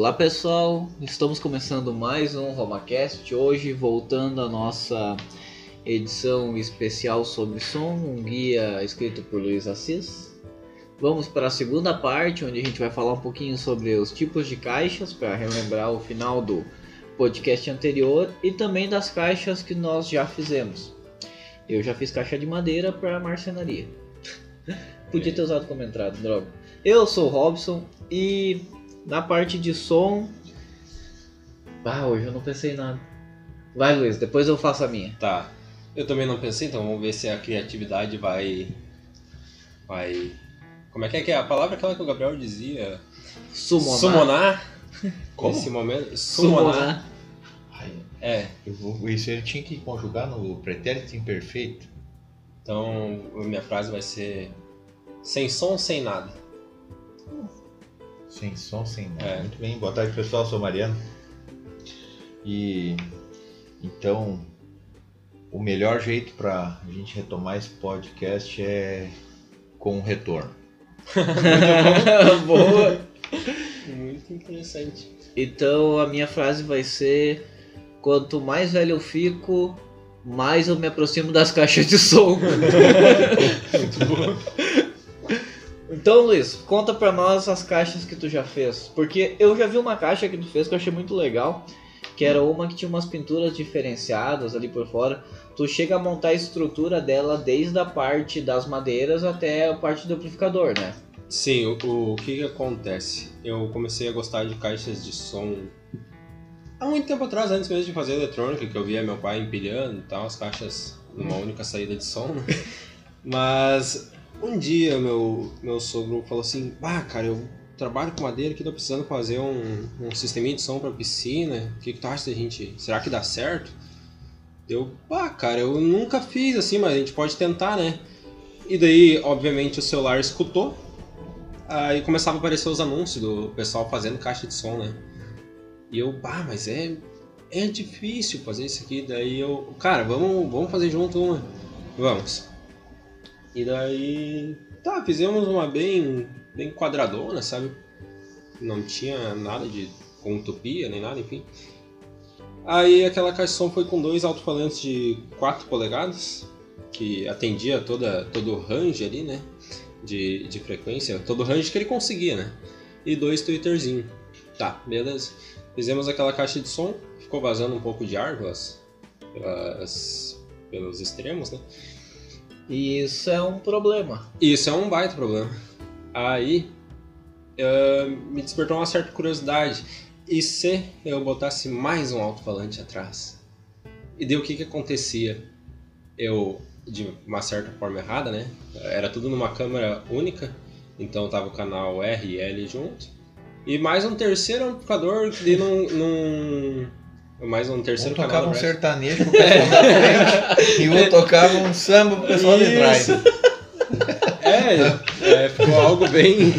Olá pessoal, estamos começando mais um RomaCast, hoje voltando à nossa edição especial sobre som, um guia escrito por Luiz Assis. Vamos para a segunda parte, onde a gente vai falar um pouquinho sobre os tipos de caixas, para relembrar o final do podcast anterior, e também das caixas que nós já fizemos. Eu já fiz caixa de madeira para marcenaria. Podia ter usado como entrada, droga. Eu sou o Robson e na parte de som. Ah, hoje eu não pensei em nada. Vai, Luiz, depois eu faço a minha. Tá. Eu também não pensei, então vamos ver se a criatividade vai. Vai. Como é que é, que é a palavra aquela que o Gabriel dizia? Summonar. Summonar. Como? Nesse momento. Summonar. Ai, É. eu vou, isso ele tinha que conjugar no pretérito imperfeito. Então a minha frase vai ser. Sem som, sem nada. Sem som, sem nada. É. Muito bem. Boa tarde, pessoal. Sou Mariano. E então, o melhor jeito para a gente retomar esse podcast é com um retorno. Boa. Muito interessante. Então a minha frase vai ser: quanto mais velho eu fico, mais eu me aproximo das caixas de som. Muito bom. Então, Luiz, conta pra nós as caixas que tu já fez. Porque eu já vi uma caixa que tu fez que eu achei muito legal. Que era uma que tinha umas pinturas diferenciadas ali por fora. Tu chega a montar a estrutura dela desde a parte das madeiras até a parte do amplificador, né? Sim, o, o que, que acontece? Eu comecei a gostar de caixas de som há muito tempo atrás, antes mesmo de fazer eletrônica, que eu via meu pai empilhando e tal, as caixas numa única saída de som. né? Mas um dia meu, meu sogro falou assim: Ah, cara, eu trabalho com madeira aqui, tô precisando fazer um, um sisteminha de som pra piscina. O que, que tu acha da gente? Será que dá certo? Eu, ah, cara, eu nunca fiz assim, mas a gente pode tentar, né? E daí, obviamente, o celular escutou. Aí começava a aparecer os anúncios do pessoal fazendo caixa de som, né? E eu, ah, mas é, é difícil fazer isso aqui. Daí eu, cara, vamos, vamos fazer junto uma. Vamos. E daí, tá, fizemos uma bem, bem quadradona, sabe? Não tinha nada de utopia nem nada, enfim. Aí aquela caixa de som foi com dois alto-falantes de 4 polegadas, que atendia toda, todo o range ali, né? De, de frequência, todo o range que ele conseguia, né? E dois twitterzinhos. Tá, beleza. Fizemos aquela caixa de som, ficou vazando um pouco de ar pelos extremos, né? E isso é um problema. Isso é um baita problema. Aí eh, me despertou uma certa curiosidade. E se eu botasse mais um alto-falante atrás? E daí o que que acontecia? Eu, de uma certa forma errada, né? Era tudo numa câmera única. Então tava o canal R e L junto. E mais um terceiro amplificador de num... num mais um Um terceiro canal tocava um sertanejo pro pessoal da frente e um tocava um samba pro pessoal de trás. É, é, ficou algo bem...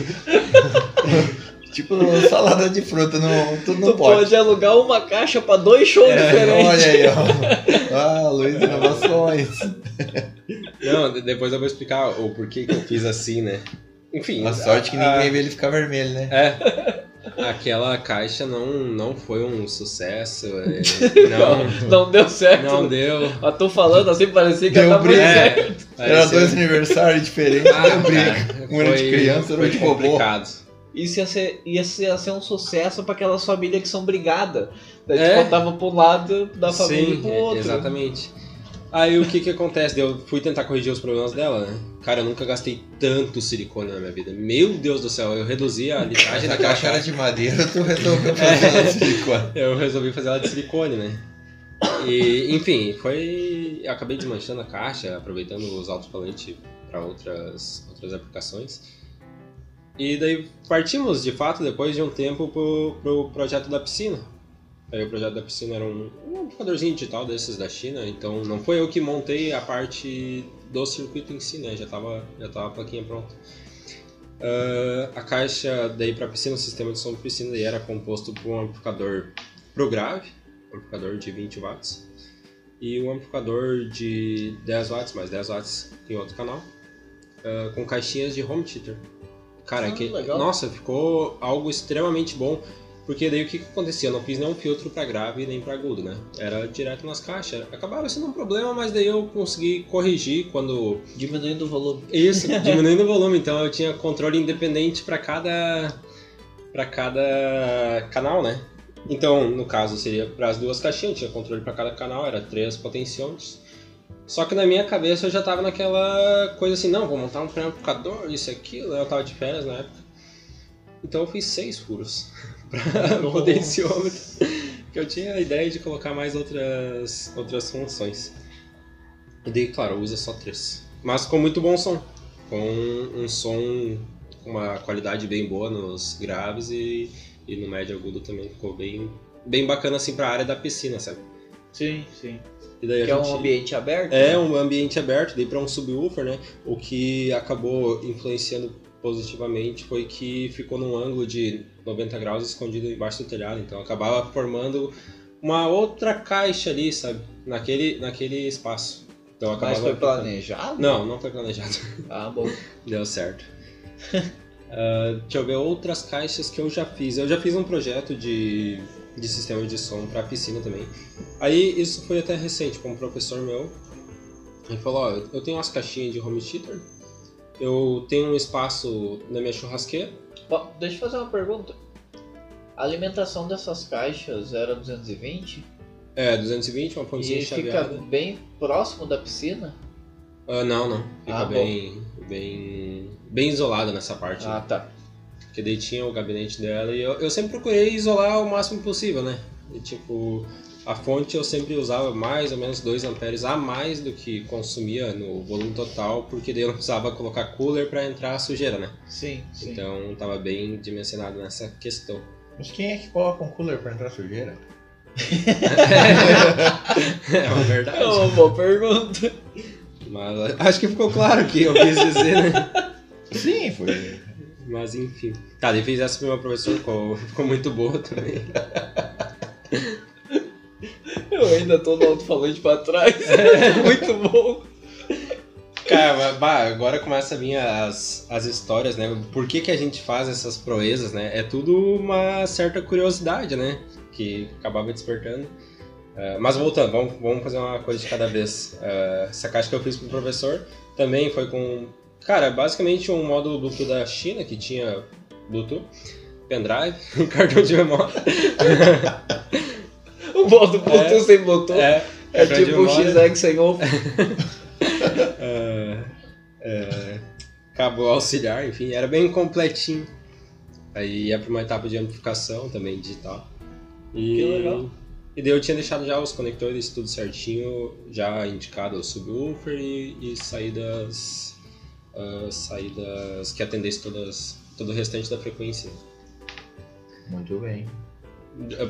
Tipo salada de fruta, no, tudo no tu pote. pode alugar uma caixa pra dois shows É, diferentes. Olha aí, ó. Ah, Luiz Inovações. Não, de- depois eu vou explicar o porquê que eu fiz assim, né? Enfim. A sorte que a- ninguém vê ele ficar vermelho, né? É. Aquela caixa não, não foi um sucesso. é, não, Não deu certo. não deu. Eu tô falando assim, parecia que Deu tava briga. certo. É, Era dois aniversários diferentes, Ah, deu briga. cara, Um era de criança, outro de vovô. complicado. Isso ia ser, ia ser, ia ser um sucesso pra aquelas famílias que são brigadas. Daí É. tu contava pra um lado da família e Sim, pro é, outro. exatamente. Aí o que que acontece? Eu fui tentar corrigir os problemas dela, né? Cara, eu nunca gastei tanto silicone na minha vida. Meu Deus do céu, eu reduzi a litragem A daquela caixa era de madeira, tu resolveu fazer ela de silicone. Eu resolvi fazer ela de silicone, né? E, enfim, foi. Eu acabei desmanchando a caixa, aproveitando os alto-falantes para outras, outras aplicações. E daí partimos, de fato, depois de um tempo, pro, pro projeto da piscina. Aí o projeto da piscina era um, um amplificadorzinho digital desses da China, então não foi eu que montei a parte do circuito em si, né? Já tava, já tava a plaquinha pronta. Ah, a caixa daí para piscina, o sistema de som de piscina, daí era composto por um amplificador pro grave, um amplificador de 20 watts, e um amplificador de 10 watts, mais 10 watts em outro canal, ah, com caixinhas de home theater. Cara, Ah, que, legal. nossa, ficou algo extremamente bom. Porque daí o que, que acontecia? Eu não fiz nenhum filtro para grave nem para agudo, né? Era direto nas caixas. Acabava sendo um problema, mas daí eu consegui corrigir quando. Diminuindo o volume. Isso, diminuindo o volume. Então eu tinha controle independente para cada. para cada canal, né? Então, no caso, seria para as duas caixinhas, eu tinha controle para cada canal, era três potenciômetros. Só que na minha cabeça eu já tava naquela coisa assim, não, vou montar um preamplificador, isso e aquilo, eu tava de férias na época. Então eu fiz seis furos para potenciômetro, que eu tinha a ideia de colocar mais outras, outras funções. E daí, claro, usa só três. Mas com muito bom som. Com um som com uma qualidade bem boa nos graves e, e no médio agudo também ficou bem, bem bacana assim pra área da piscina, sabe? Sim, sim. E daí a Que é um gente- ambiente aberto? É né? um ambiente aberto, daí para um subwoofer, né? O que acabou influenciando positivamente foi que ficou num ângulo de 90 graus escondido embaixo do telhado, então acabava formando uma outra caixa ali, sabe? Naquele, naquele espaço. Então Mas acabava foi ficando- planejado? Não, não foi planejado. Ah, bom. Deu certo. Ah, deixa eu ver outras caixas que eu já fiz. Eu já fiz um projeto de, de sistema de som para piscina também. Aí isso foi até recente com um professor meu. Ele falou: Ó, eu tenho umas caixinhas de home theater. Eu tenho um espaço na minha churrasqueira. Ó, Deixa eu fazer uma pergunta. A alimentação dessas caixas era 220 É, 220, uma pontinha e fica chaveada. bem próximo da piscina? Ah, não, não. Fica Ah, bom. bem, bem, bem isolada nessa parte. Ah, tá. Porque daí tinha o gabinete dela e eu, eu sempre procurei isolar o máximo possível, né? E, tipo, a fonte eu sempre usava mais ou menos 2 amperes a mais do que consumia no volume total, porque daí eu não precisava colocar cooler para entrar a sujeira, né? Sim, sim. Então tava bem dimensionado nessa questão. Mas quem é que coloca um cooler pra entrar sujeira? é uma verdade. É uma boa pergunta. Mas acho que ficou claro o que eu quis dizer, né? Sim, foi. Mas enfim. Tá, daí fiz essa pro meu professor, ficou, ficou muito boa também. Eu ainda tô no alto-falante pra trás. Muito bom. Cara, bah, agora começa a vir as, as histórias, né? Por que, que a gente faz essas proezas, né? É tudo uma certa curiosidade, né? Que acabava despertando. Eh, mas voltando, vamos, vamos fazer uma coisa de cada vez. Eh, essa caixa que eu fiz pro professor também foi com. Cara, basicamente um módulo Bluetooth da China que tinha Bluetooth, pendrive, um cartão de memória. O modo Bluetooth É. sem Bluetooth é, É, de tipo o. XX sem off. é, é, cabo auxiliar, enfim, era bem completinho. Aí ia para uma etapa de amplificação também digital. E, Que legal. E daí eu tinha deixado já os conectores tudo certinho, já indicado o subwoofer e, e saídas, ah, saídas que atendesse todas, todo o restante da frequência. Muito bem.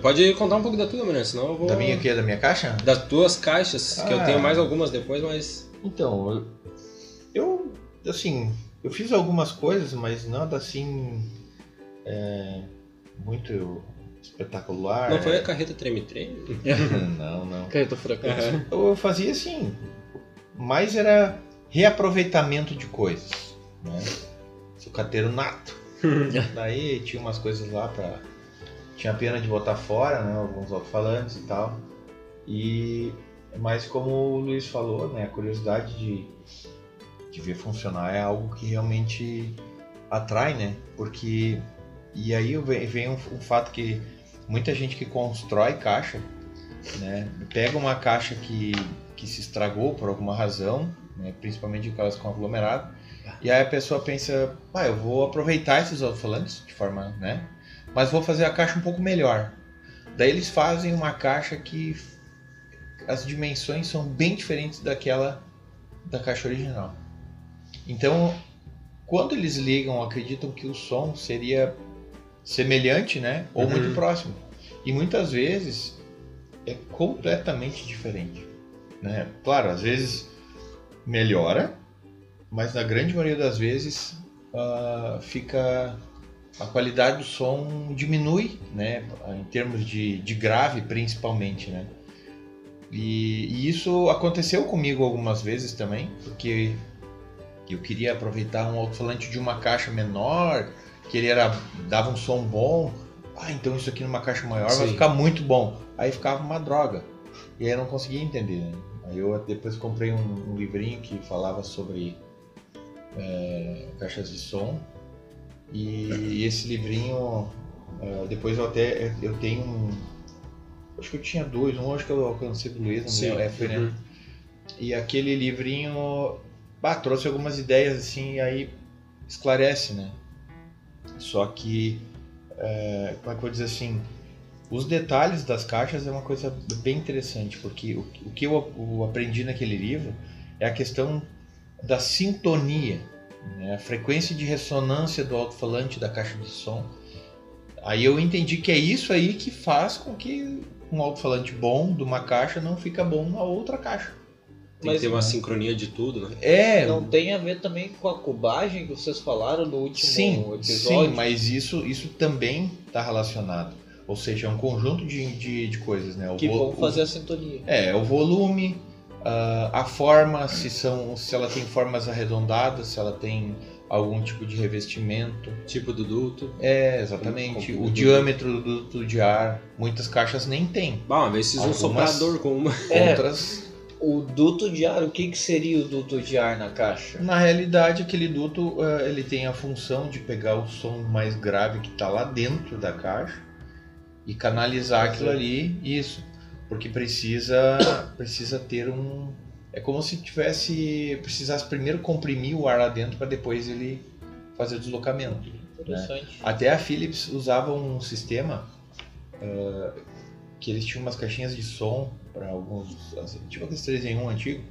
Pode contar um pouco da tua, Mariana, senão eu vou... Da minha aqui, da minha caixa? Das tuas caixas, que eu Ah. tenho mais algumas depois, mas... Então, eu, assim, eu fiz algumas coisas, mas nada assim é, muito espetacular. Não foi a carreta treme-treme? Não, não. Carreta furacão. Aham. Eu fazia assim, mais era reaproveitamento de coisas, né? Sucateiro nato. Daí tinha umas coisas lá pra. Tinha pena de botar fora, né? Alguns alto-falantes e tal. E. Mas como o Luiz falou, né? A curiosidade de, de ver funcionar é algo que realmente atrai, né? Porque. E aí vem, um, um fato que muita gente que constrói caixa, né? Pega uma caixa que, que se estragou por alguma razão, né? principalmente aquelas com aglomerado, e aí a pessoa pensa, ah, eu vou aproveitar esses alto-falantes de forma, né? Mas vou fazer a caixa um pouco melhor. Daí eles fazem uma caixa que as dimensões são bem diferentes daquela da caixa original. Então, quando eles ligam, acreditam que o som seria semelhante, né? Ou Uhum. muito próximo. E muitas vezes é completamente diferente, né? Claro, às vezes melhora, mas na grande maioria das vezes ah, fica a qualidade do som diminui, né? Em termos de, de grave, principalmente, né? E, e isso aconteceu comigo algumas vezes também, porque eu queria aproveitar um alto-falante de uma caixa menor, que ele era, dava um som bom, ah, então isso aqui numa caixa maior vai Sim. ficar muito bom. Aí ficava uma droga. E aí eu não conseguia entender. né? Aí eu depois comprei um, um livrinho que falava sobre é, caixas de som. E esse livrinho, é, depois eu até eu tenho um. Acho que eu tinha dois, um acho que eu alcancei do Luiz, lembro, é, foi, né? Uhum. E aquele livrinho bah, trouxe algumas ideias assim, e aí esclarece, né? Só que, é, como é que eu vou dizer assim, os detalhes das caixas é uma coisa bem interessante, porque o, o que eu, eu aprendi naquele livro é a questão da sintonia? A frequência de ressonância do alto-falante da caixa de som. Aí eu entendi que é isso aí que faz com que um alto-falante bom de uma caixa não fica bom na outra caixa. Tem Mas que ter uma sincronia de tudo, né? É, Não tem a ver também com a cubagem que vocês falaram no último Sim, episódio? sim, mas isso, isso também está relacionado. Ou seja, é um conjunto de, de, de coisas, né? O Que vão o- fazer a sintonia. É, o volume, ah, a forma, se, são, se ela tem formas arredondadas, se ela tem algum tipo de revestimento. Tipo do duto. É, exatamente. Como O do- diâmetro do duto de ar. Muitas caixas nem tem. Bah, uma vez fiz um soprador com uma. É. Outras, O duto de ar, o que, que seria o duto de ar na caixa? na realidade, aquele duto ah, ele tem a função de pegar o som mais grave que está lá dentro da caixa e canalizar aquilo ali, isso, porque precisa precisa ter um é como se tivesse precisasse primeiro comprimir o ar lá dentro para depois ele fazer o deslocamento. Interessante. Até a Philips usava um sistema ah, que eles tinham umas caixinhas de som para alguns, assim, tipo aqueles 3 em 1 antigo.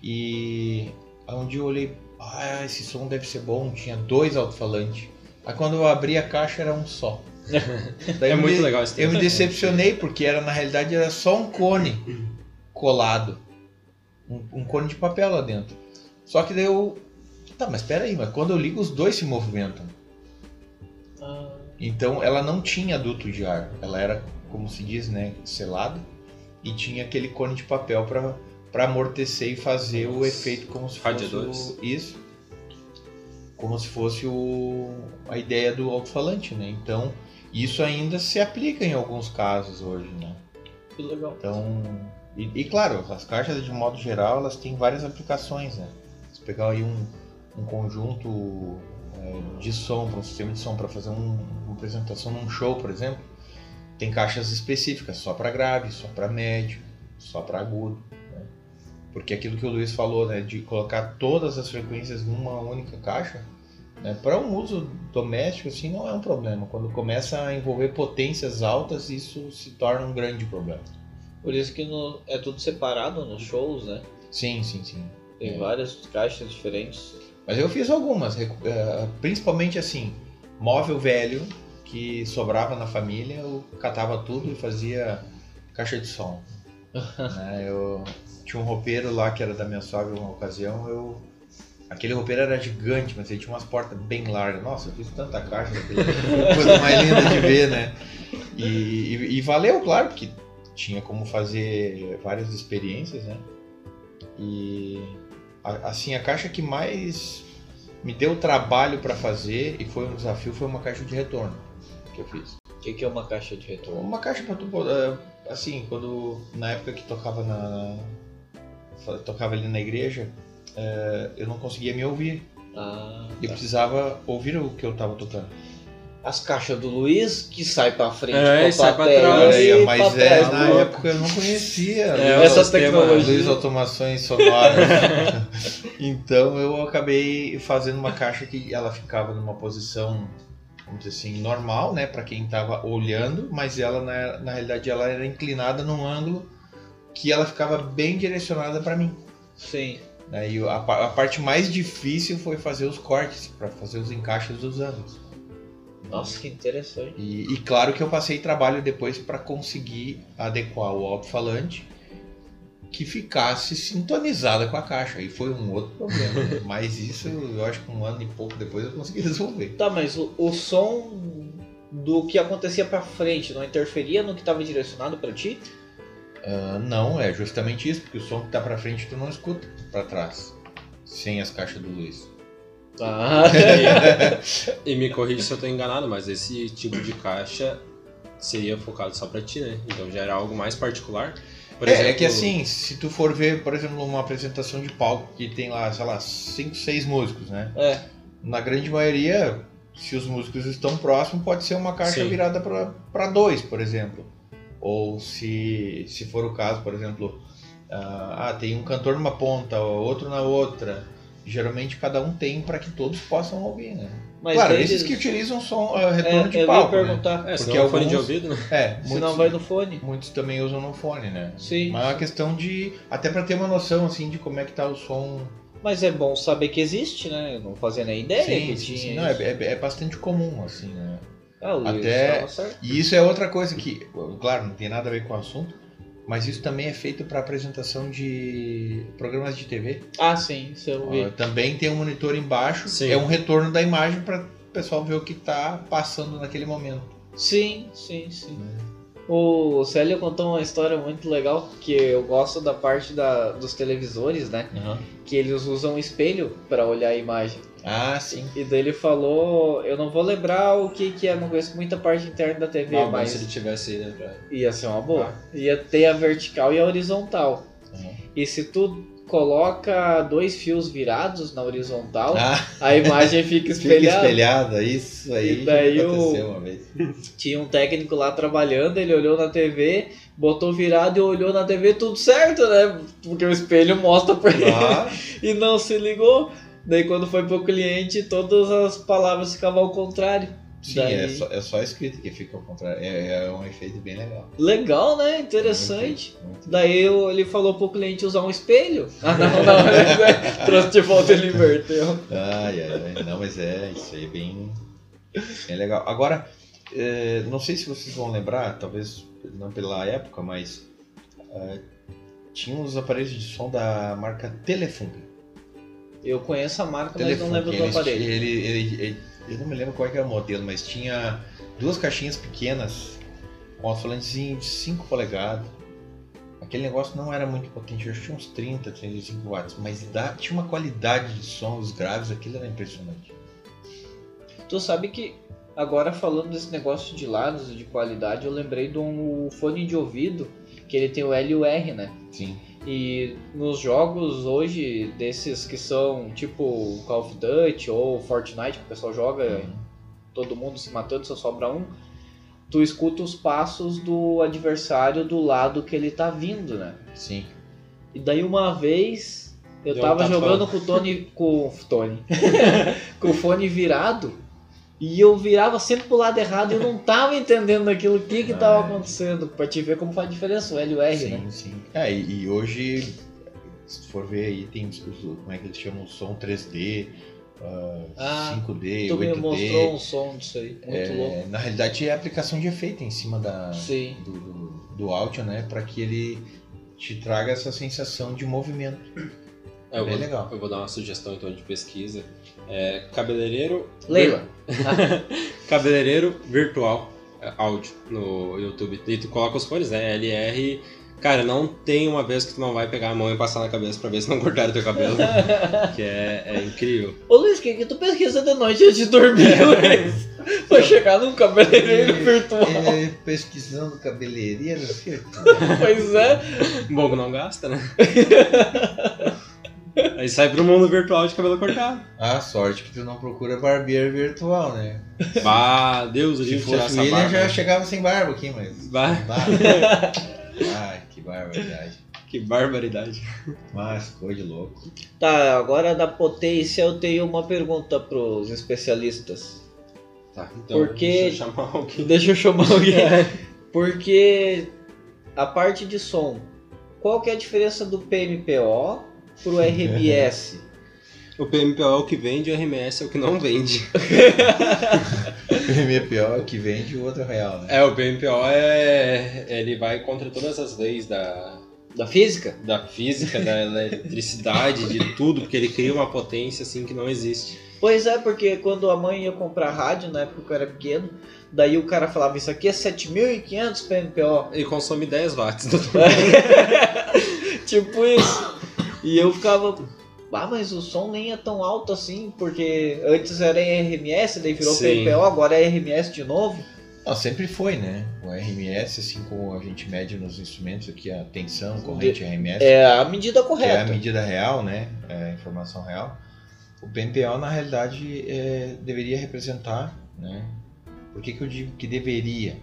E um dia eu olhei, ah, esse som deve ser bom, tinha dois alto-falantes. Aí quando eu abri a caixa era um só. Daí É eu muito me- legal esse Eu me decepcionei porque era na realidade era só um cone colado. Um, um cone de papel lá dentro. Só que daí eu. Tá, mas espera aí, mas quando eu ligo os dois se movimentam. Ah, Então ela não tinha duto de ar, ela era, como se diz, né, selada e tinha aquele cone de papel para para amortecer e fazer o Os efeito como se radiadores. fosse o, isso, como se fosse o, a ideia do alto-falante, né? Então isso ainda se aplica em alguns casos hoje, né? que legal. Então e, e, claro, as caixas de modo geral elas têm várias aplicações, né? Se pegar aí um, um conjunto é, de som, para um sistema de som para fazer um- uma apresentação num show, por exemplo, tem caixas específicas só para grave, só para médio, só para agudo. né? Porque aquilo que o Luiz falou, né, de colocar todas as frequências numa única caixa, né, para um uso doméstico assim não é um problema. Quando começa a envolver potências altas, isso se torna um grande problema. Por isso que no- é tudo separado nos shows, né? Sim, sim, sim. Tem É. várias caixas diferentes. Mas eu fiz algumas, eh, principalmente assim, móvel velho que sobrava na família, eu catava tudo e fazia caixa de som. né? Eu tinha um roupeiro lá que era da minha sogra uma ocasião, eu aquele roupeiro era gigante, mas ele tinha umas portas bem largas. Nossa, eu fiz tanta caixa, coisa mais linda de ver, né? E, e- e valeu, claro, porque tinha como fazer várias experiências, né? E a- assim, a caixa que mais me deu trabalho para fazer e foi um desafio foi uma caixa de retorno que eu fiz. O que, que é uma caixa de retorno? Uma caixa para tu poder, assim, quando na época que tocava na tocava ali na igreja, eh, eu não conseguia me ouvir. Ah, Eu tá. precisava ouvir o que eu tava tocando. As caixas do Luiz que sai pra frente É, com a e sai pra trás. Olha aí, e mas pra é, trás, na do- época eu não conhecia É, Essas tecnologias. Luiz automações sonoras. então eu acabei fazendo uma caixa que ela ficava numa posição, vamos dizer assim, normal, né, para quem estava olhando, mas ela na, na realidade ela era inclinada num ângulo que ela ficava bem direcionada para mim. Sim. Né, e a, a parte mais difícil foi fazer os cortes para fazer os encaixes dos ângulos. Nossa, que interessante. E, e claro que eu passei trabalho depois para conseguir adequar o alto-falante que ficasse sintonizada com a caixa. E foi um outro problema. né? Mas isso eu acho que um ano e pouco depois eu consegui resolver. Tá, mas o, o som do que acontecia pra frente não interferia no que estava direcionado pra ti? Ah, não, é justamente isso, porque o som que tá para frente tu não escuta para trás, sem as caixas do Luiz. Ah, E me corrija se eu tô enganado, mas esse tipo de caixa seria focado só pra ti, né? Então já era algo mais particular. Por é, exemplo, é que assim, se tu for ver, por exemplo, uma apresentação de palco que tem lá, sei lá, 5, 6 músicos, né? é. Na grande maioria, se os músicos estão próximos, pode ser uma caixa Sim. virada para dois, por exemplo. Ou se, se for o caso, por exemplo, ah, ah, tem um cantor numa ponta, outro na outra. Geralmente cada um tem para que todos possam ouvir, né? Mas claro, eles- esses que utilizam som, É, retorno de eu ia palco, né? perguntar. É, se porque não fone de ouvido, né? É, Se não vai no fone. muitos também usam no fone, né? Sim. Mas é uma questão de. Até para ter uma noção assim de como é que tá o som. Mas é bom saber que existe, né? Eu não fazia nem ideia sim, que sim, tinha. sim. Não, é, isso. é, é bastante comum, assim, né? Ah, o até- certo. E isso é outra coisa que, claro, não tem nada a ver com o assunto, mas isso também é feito para apresentação de programas de TV. Ah, sim, isso eu vi. Ó, também tem um monitor embaixo, Sim. é um retorno da imagem para o pessoal ver o que está passando naquele momento. Sim, sim, sim. O Célio contou uma história muito legal, que eu gosto da parte da, dos televisores, né? Que eles usam espelho para olhar a imagem. Ah, sim. E daí ele falou, eu não vou lembrar o que que é, não conheço muita parte interna da TV, Ah, mas se ele tivesse né? Pra... ia ser uma boa. Ia ter a vertical e a horizontal. Uhum. E se tu coloca dois fios virados na horizontal, Ah, a imagem fica fica espelhada. espelhada, isso aí E daí o- uma vez. Tinha um técnico lá trabalhando, ele olhou na TV, botou virado e olhou na TV, tudo certo, né? Porque o espelho mostra pra ele Ah, e não se ligou. Daí quando foi pro cliente, todas as palavras ficavam ao contrário. sim, Daí- é, só, é só escrito que fica ao contrário. É, é um efeito bem legal. Legal, né? Interessante. Muito, muito. Daí eu- ele falou pro cliente usar um espelho. Ah, não, não, ele trouxe de volta ele inverteu. Ai, ai, ai. Não, mas é, isso aí é bem, bem legal. Agora, é, não sei se vocês vão lembrar, talvez não pela época, mas é, tinha uns aparelhos de som da marca Telefunk. Eu conheço a marca, mas não lembro do aparelho. Ele, ele- ele- eu não me lembro qual é era o modelo, mas tinha duas caixinhas pequenas com alto-falantezinho de 5 polegadas. Aquele negócio não era muito potente, eu acho que tinha uns 30, 35 watts, mas tinha uma qualidade de som, os graves, aquilo era impressionante. Tu sabe que agora falando desse negócio de lados e de qualidade, eu lembrei de um fone de ouvido que ele tem o L e o R, né? Sim. E nos jogos hoje, desses que são tipo Call of Duty ou Fortnite, que o pessoal joga, todo mundo se matando, só sobra um, tu escuta os passos do adversário do lado que ele tá vindo, né? Sim. E daí uma vez eu Deu tava jogando com o Tony. Com o Tony. com o fone virado. E eu virava sempre pro lado errado e eu não tava entendendo aquilo o que que tava Ah, acontecendo. Pra te ver como faz diferença o L e o R, sim, né? sim. É, e, e hoje, se for ver aí, tem os, como é que eles chamam? Som 3D, ah, Ah, 5D, Tu me 8D. mostrou um som disso aí. Muito É, louco. Na realidade é aplicação de efeito em cima da, Sim. do, do, do áudio, né? Para que ele te traga essa sensação de movimento. É, eu, Bem vou, legal. eu vou dar uma sugestão então de pesquisa. É, cabeleireiro. Leila. Cabeleireiro virtual é, áudio no YouTube. E tu coloca os fones, né? LR. Cara, não tem uma vez que tu não vai pegar a mão e passar na cabeça pra ver se não cortaram teu cabelo. que é, é incrível. Ô Luiz, o que, que tu pesquisa de noite antes de dormir, Luiz? Pra chegar num cabeleireiro virtual. É, pesquisando cabeleireiro, Pois é. Bom que não gasta, né? Aí sai pro mundo virtual de cabelo cortado. Ah, sorte que tu não procura barbeiro virtual, né? Bah, Deus, o Se livro tirar fosse William, barba. já chegava sem barba aqui, mas. Bah. Ai, que barbaridade. que barbaridade. Mas, ficou de louco. Tá, agora da potência eu tenho uma pergunta pros especialistas. Tá, então Porque- deixa eu chamar alguém. Deixa eu chamar alguém. Porque a parte de som, qual que é a diferença do PMPO pro RBS? O PMPO é o que vende, o RMS é o que não vende. O pior é que vende o outro real, né? É, o PMPO é. Ele vai contra todas as leis da, da física? da física, da eletricidade, de tudo, porque ele cria uma potência assim que não existe. Pois é, porque quando a mãe ia comprar rádio, na época que eu era pequeno, daí o cara falava, isso aqui é 7.500 PMPO. Ele consome 10 watts. Do... tipo isso. E eu ficava, ah, mas o som nem é tão alto assim, porque antes era em RMS, daí virou Sim. PMPO, agora é RMS de novo. Não, sempre foi, né? O RMS, assim como a gente mede nos instrumentos aqui, a tensão, corrente RMS, É a medida que é a correta. medida real, né? É a informação real. O PMPO, na realidade, é, deveria representar, né? Por que, que eu digo que deveria?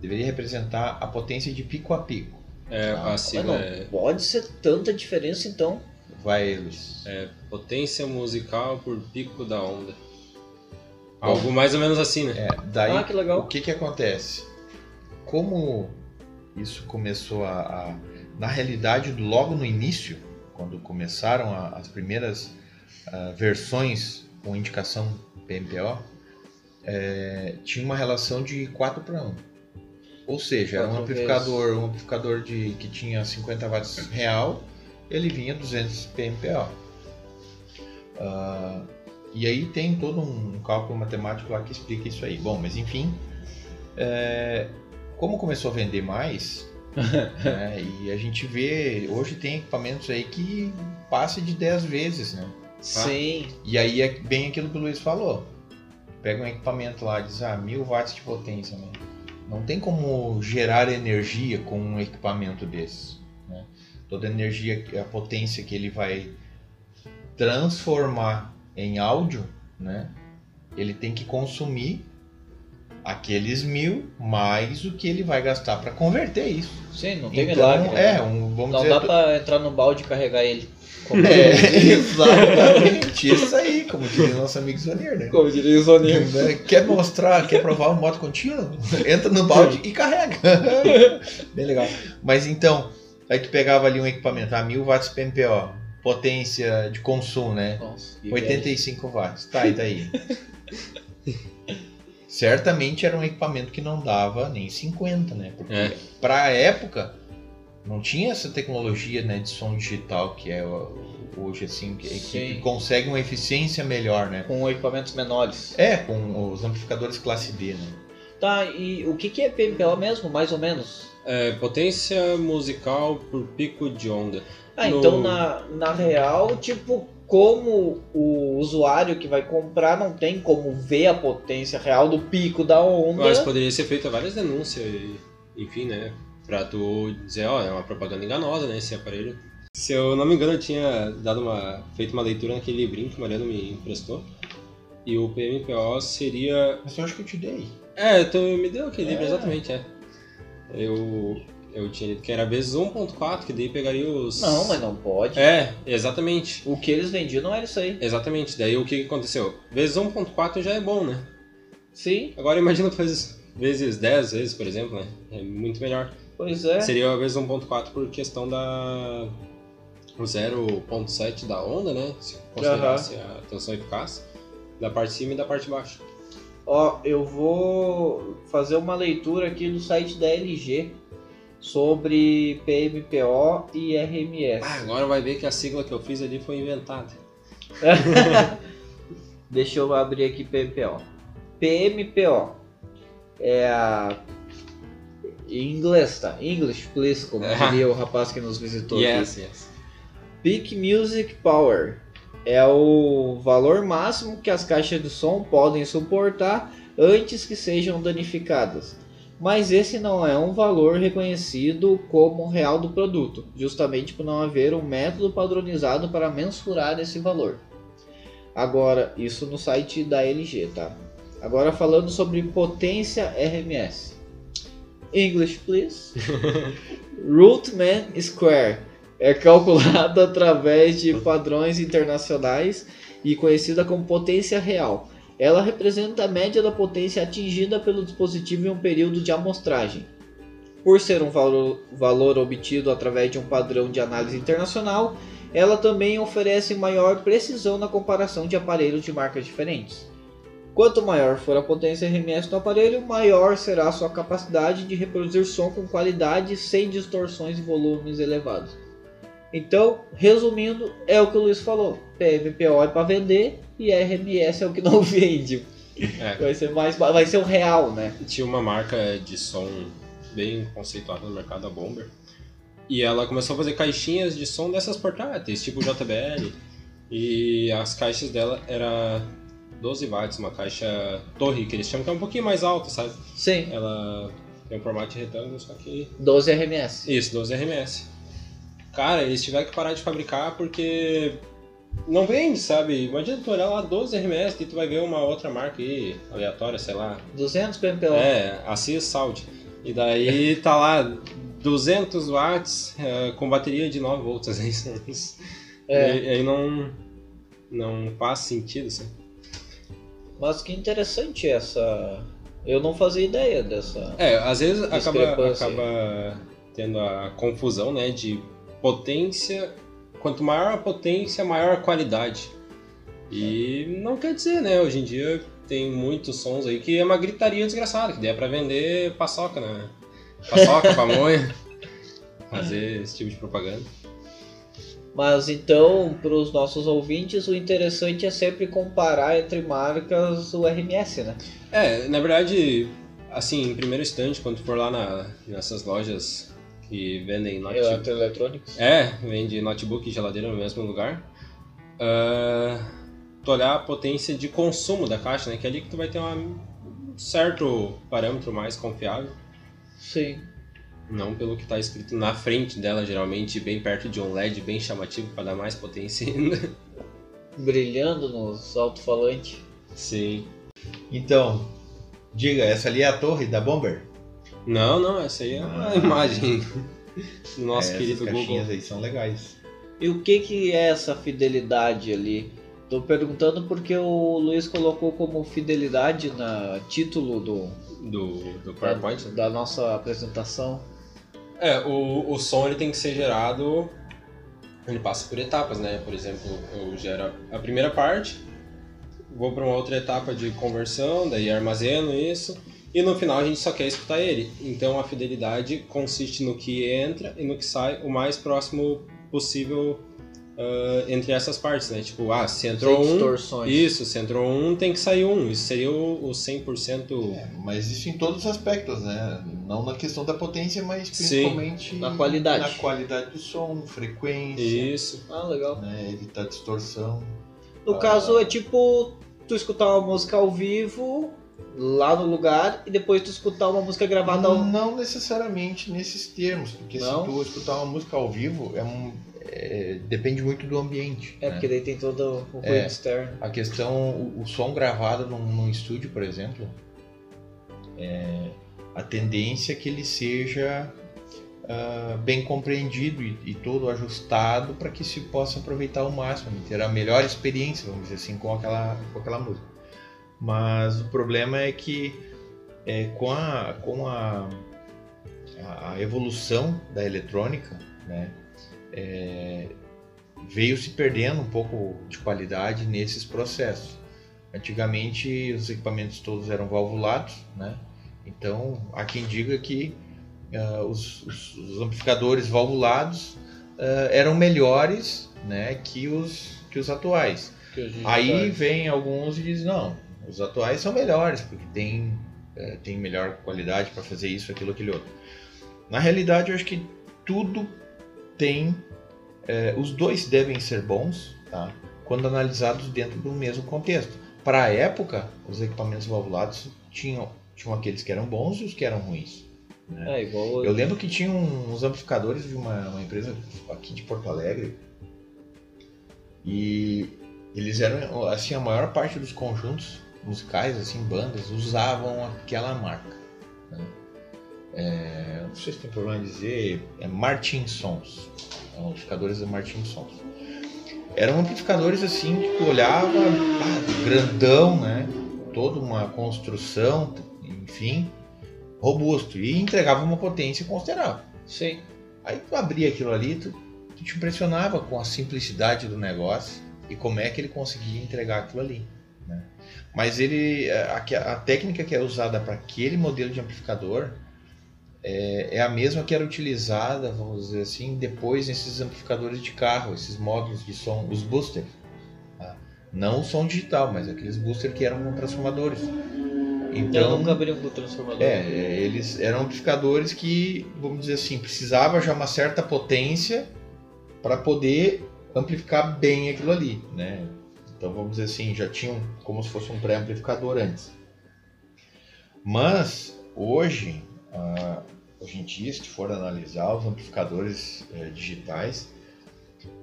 Deveria representar a potência de pico a pico. É, Ah, a não é, pode ser tanta diferença então. Vai, Luiz. é potência musical por pico da onda. Algo mais ou menos assim, né? É, daí, Ah, que legal. o que que acontece? Como isso começou a, a- na realidade, logo no início, quando começaram a- as primeiras ah, versões com indicação PMPO, é, tinha uma relação de 4 para 1. Ou seja, era um amplificador, um amplificador de, que tinha 50 watts real, ele vinha 200 PMPO. Ah, e aí tem todo um cálculo matemático lá que explica isso aí. Bom, mas enfim, é, como começou a vender mais, né, e a gente vê, hoje tem equipamentos aí que passa de 10 vezes, né? Sim. E aí é bem aquilo que o Luiz falou. Pega um equipamento lá, diz, ah, mil watts de potência, né? Não tem como gerar energia com um equipamento desses. Né? Toda a energia, a potência que ele vai transformar em áudio, né? Ele tem que consumir aqueles mil mais o que ele vai gastar para converter isso. Sim, não tem Então, milagre. né? é, um, vamos não dizer, dá pra entrar no balde e carregar ele. Como, é, exatamente, isso aí, como diria nosso amigo Zonir, né? como diria o Zoninho. Né? Quer mostrar, quer provar um modo contínuo? Entra no balde e carrega. Bem legal. Mas então, aí tu pegava ali um equipamento, a 1000 watts PMPO, potência de consumo, né? Nossa, que 85 watts. Tá, e daí? Certamente era um equipamento que não dava nem 50, né? Porque É. pra época não tinha essa tecnologia né, de som digital que é hoje assim, que, que consegue uma eficiência melhor, né? Com equipamentos menores. É, com os amplificadores classe B, né? Tá, e o que, que é PMPO mesmo, mais ou menos? É, potência musical por pico de onda. Ah, No- então na, na real, tipo, como o usuário que vai comprar não tem como ver a potência real do pico da onda. Mas poderia ser feita várias denúncias, e, enfim, né? Pra tu dizer, ó, é uma propaganda enganosa, né? Esse aparelho. Se eu não me engano, eu tinha dado uma, feito uma leitura naquele livrinho que o Mariano me emprestou. E o PMPO seria. Mas eu acho que eu te dei. É, tu me deu aquele livro, É. exatamente, é. Eu, eu tinha dito que era vezes 1.4, que daí pegaria os. Não, mas não pode. É, exatamente. O que eles vendiam não era isso aí. Exatamente. Daí o que que aconteceu? Vezes 1.4 já é bom, né? Sim, Agora imagina tu faz vezes 10 vezes, por exemplo, né? É muito melhor. Pois é. Seria vezes 1.4 por questão da o 0.7 da onda, né? Se considerasse a tensão eficaz da parte de cima e da parte de baixo. Ó, eu vou fazer uma leitura aqui do site da LG sobre PMPO e RMS. Ah, agora vai ver que a sigla que eu fiz ali foi inventada. Deixa eu abrir aqui PMPO. PMPO é a em inglês, tá? English, please, como Ah. diria o rapaz que nos visitou aqui. Yes, yes. Peak Music Power é o valor máximo que as caixas de som podem suportar antes que sejam danificadas. Mas esse não é um valor reconhecido como real do produto, justamente por não haver um método padronizado para mensurar esse valor. Agora, isso no site da LG, tá? Agora falando sobre potência RMS. English, please. Root Man Square é calculada através de padrões internacionais e conhecida como potência real. Ela representa a média da potência atingida pelo dispositivo em um período de amostragem. Por ser um valor, valor obtido através de um padrão de análise internacional, ela também oferece maior precisão na comparação de aparelhos de marcas diferentes. Quanto maior for a potência RMS do aparelho, maior será a sua capacidade de reproduzir som com qualidade sem distorções e volumes elevados. Então, resumindo, é o que o Luiz falou: PMPO é para vender e RMS é o que não vende. É, Vai ser mais, vai ser o real, né? tinha uma marca de som bem conceituada no mercado, a Bomber. E ela começou a fazer caixinhas de som dessas portáteis, tipo JBL. E as caixas dela era 12 watts, uma caixa torre, que eles chamam que é um pouquinho mais alta, sabe? Sim, Ela tem um formato de retângulo, só que 12 RMS. Isso, 12 RMS. Cara, eles tiveram que parar de fabricar porque não vende, sabe? Imagina tu olhar lá 12 RMS e tu vai ver uma outra marca aí, aleatória, sei lá. 200 PMPO. É, Assis Saudi. E daí tá lá 200 watts eh, com bateria de 9 volts. Aí, É. e, aí não, não faz sentido, assim. Mas que interessante essa. Eu não fazia ideia dessa. É, às vezes acaba, acaba tendo a confusão, né, de potência. Quanto maior a potência, maior a qualidade. E não quer dizer, né? Hoje em dia tem muitos sons aí que é uma gritaria desgraçada, que daí é pra vender paçoca, né? Paçoca, pamonha. Fazer esse tipo de propaganda. Mas então, para os nossos ouvintes, o interessante é sempre comparar entre marcas o RMS, né? É, na verdade, assim, em primeiro instante, quando tu for lá na, nessas lojas que vendem notebook, Eletrônicos. É, vende notebook e geladeira no mesmo lugar. Ah, tu olhar a potência de consumo da caixa, né? Que é ali que tu vai ter uma- um certo parâmetro mais confiável. Sim. Não pelo que está escrito na frente dela, geralmente bem perto de um LED bem chamativo para dar mais potência ainda. Brilhando nos alto-falantes. Sim. Então, diga, essa ali é a torre da Bomber? Não, não, essa aí é uma Ah. imagem do nosso É, querido essas caixinhas Google. aí são legais. E o que que é essa fidelidade ali? Tô perguntando porque o Luiz colocou como fidelidade na título do Do, do da, PowerPoint. né? da nossa apresentação. É, o, o som ele tem que ser gerado. Ele passa por etapas, né? Por exemplo, eu gero a primeira parte, vou para uma outra etapa de conversão, daí armazeno isso, e no final a gente só quer escutar ele. Então a fidelidade consiste no que entra e no que sai o mais próximo possível ah, entre essas partes, né? Tipo, ah, se entrou Sem um. distorções. Isso, se entrou um, tem que sair um. Isso seria o, o 100%. É, mas isso em todos os aspectos, né? Não na questão da potência, mas Sim. principalmente Na qualidade. na qualidade do som, frequência, Isso. Ah, legal. né? evitar distorção. No Ah. caso é tipo tu escutar uma música ao vivo lá no lugar e depois tu escutar uma música gravada ao Não necessariamente nesses termos, porque Não? se tu escutar uma música ao vivo, é um, é, depende muito do ambiente. É né? porque daí tem todo o ruído É. externo. A questão, o, o som gravado num, num estúdio, por exemplo, é, a tendência é que ele seja ah, bem compreendido e, e todo ajustado para que se possa aproveitar ao máximo, ter a melhor experiência, vamos dizer assim, com aquela, com aquela música. Mas o problema é que é, com, a, com a- a evolução da eletrônica, né, é, veio se perdendo um pouco de qualidade nesses processos. Antigamente os equipamentos todos eram valvulados, né? Então há quem diga que ah, os, os- os amplificadores valvulados ah, eram melhores, né, que os que os atuais. que Aí tá- vem alguns e dizem não, os atuais são melhores porque tem eh, tem melhor qualidade para fazer isso, aquilo, aquele outro. Na realidade, eu acho que tudo tem, eh, os dois devem ser bons, tá? Quando analisados dentro do mesmo contexto. Para a época, os equipamentos valvulados tinham tinham aqueles que eram bons e os que eram ruins. né? É igual Eu lembro que tinha uns amplificadores de uma, uma empresa aqui de Porto Alegre e eles eram assim a maior parte dos conjuntos musicais assim bandas usavam aquela marca. né? É, não sei se tem problema em dizer é Martin Sons, são amplificadores da Martin Sons. Eram amplificadores assim que tu olhava, ah, grandão, né? Toda uma construção, enfim, robusto e entregava uma potência considerável. Sim. Aí tu abria aquilo ali, tu, tu te impressionava com a simplicidade do negócio e como é que ele conseguia entregar aquilo ali. né? Mas ele, a, a técnica que é usada para aquele modelo de amplificador é, é a mesma que era utilizada, vamos dizer assim, depois nesses amplificadores de carro, esses módulos de som, os boosters. tá? Não o som digital, mas aqueles boosters que eram transformadores. eu Então, nunca abri um transformador. é, é, eles eram amplificadores que, vamos dizer assim, precisava já uma certa potência para poder amplificar bem aquilo ali, né? Então vamos dizer assim, já tinham como se fosse um pré-amplificador antes. Mas hoje, ah, hoje em dia, se for analisar os amplificadores eh, digitais,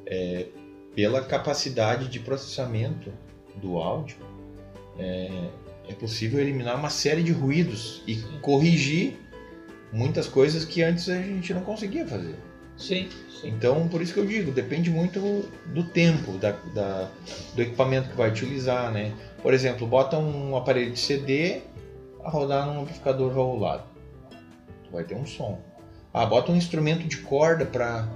eh, pela capacidade de processamento do áudio, é, é possível eliminar uma série de ruídos e corrigir muitas coisas que antes a gente não conseguia fazer. Sim, sim. Então, por isso que eu digo, depende muito do tempo, da, da- do equipamento que vai utilizar, né? Por exemplo, bota um aparelho de CD a rodar num amplificador valvulado. Tu vai ter um som. Ah, bota um instrumento de corda para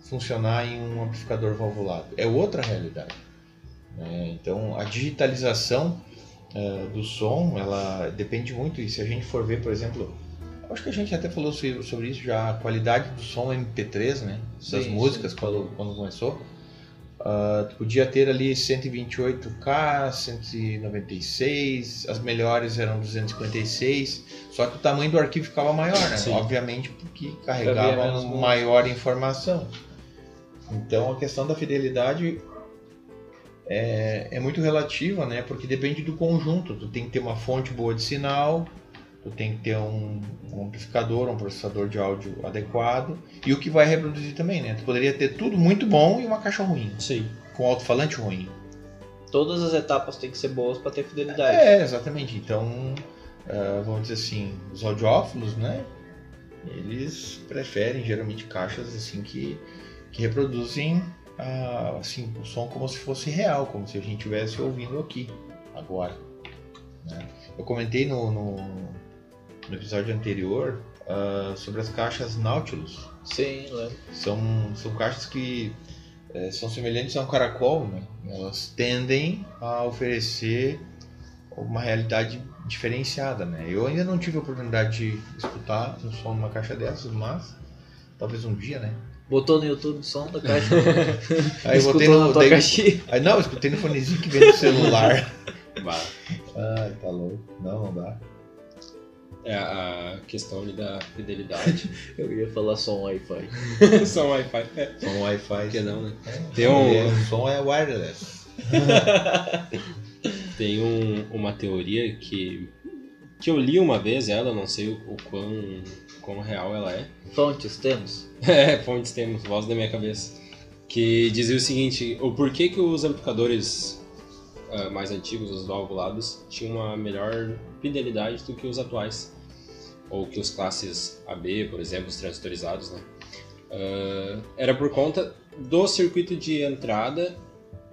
funcionar em um amplificador valvulado. É outra realidade. né? Então, a digitalização eh, do som, ela depende muito. E se a gente for ver, por exemplo, acho que a gente até falou sobre isso já, a qualidade do som MP3, né? Das Sim, músicas sim, quando, quando começou. Ah, tu podia ter ali 128K, 196, as melhores eram 256, só que o tamanho do arquivo ficava maior, né? Obviamente porque carregava maior informação. Então a questão da fidelidade é, é muito relativa, né? Porque depende do conjunto. Tu tem que ter uma fonte boa de sinal, tu tem que ter um, um amplificador, um processador de áudio adequado e o que vai reproduzir também, né? Tu poderia ter tudo muito bom e uma caixa ruim, Sim. com alto-falante ruim. Todas as etapas têm que ser boas para ter fidelidade. É, exatamente. Então, ah, vamos dizer assim, os audiófilos, né? Eles preferem geralmente caixas assim que, que reproduzem ah, assim, o som como se fosse real, como se a gente estivesse ouvindo aqui, agora. né? Eu comentei no, no, no episódio anterior ah, sobre as caixas Nautilus. Sim, lembro. São, são caixas que eh, são semelhantes a um caracol, né? Elas tendem a oferecer uma realidade diferenciada, né? Eu ainda não tive a oportunidade de escutar um som numa caixa dessas, mas talvez um dia, né? Botou no YouTube o som da caixa. Aí eu botei no, daí- caixinha. aí, não, eu escutei no fonezinho que vem do celular. Ai, tá louco. Não, não dá. É a questão ali da fidelidade. Eu ia falar som Wi-Fi. Só Wi-Fi. É. Som Wi-Fi. Por que não, né? É, Tem um- é, o som é wireless. Tem um- uma teoria que, que eu li uma vez, ela, não sei o, o quão, quão real ela é. Fontes temos? É, fontes temos, voz da minha cabeça. Que dizia o seguinte, o porquê que os amplificadores ah, mais antigos, os valvulados, tinham uma melhor fidelidade do que os atuais. Ou que os classes AB, por exemplo, os transistorizados, né? Ah, era por conta do circuito de entrada